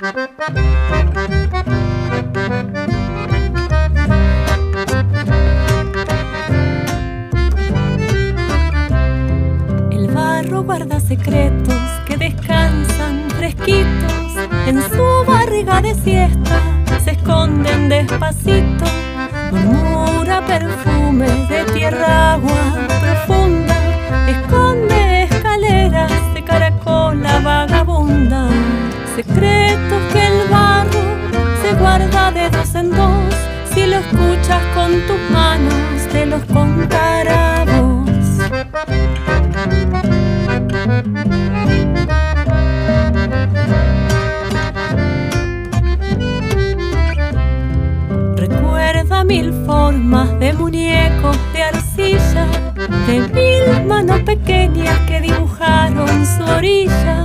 El barro guarda secretos que descansan fresquitos. En su barriga de siesta, se esconden despacito, murmura perfumes de tierra agua profunda, esconde escaleras de caracola vagabunda, secretos guarda de dos en dos, si lo escuchas con tus manos te los contará vos. Recuerda mil formas de muñecos de arcilla, de mil manos pequeñas que dibujaron su orilla.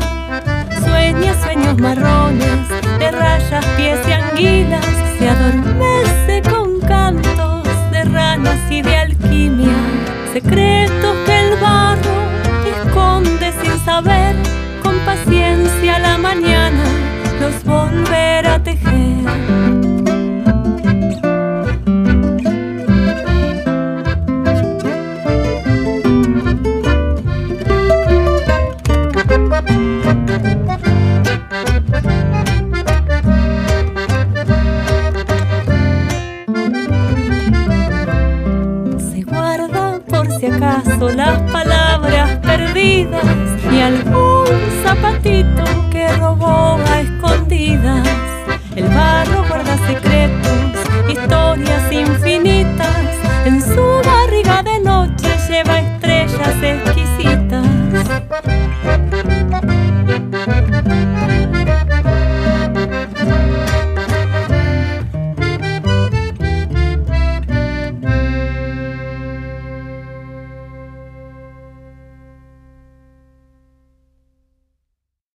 Sueña sueños marrones de rayas, pies y anguilas, se adormece con cantos de ranas y de alquimia, secretos que el barro esconde sin saber, con paciencia la mañana algún zapatito que robó a escondidas.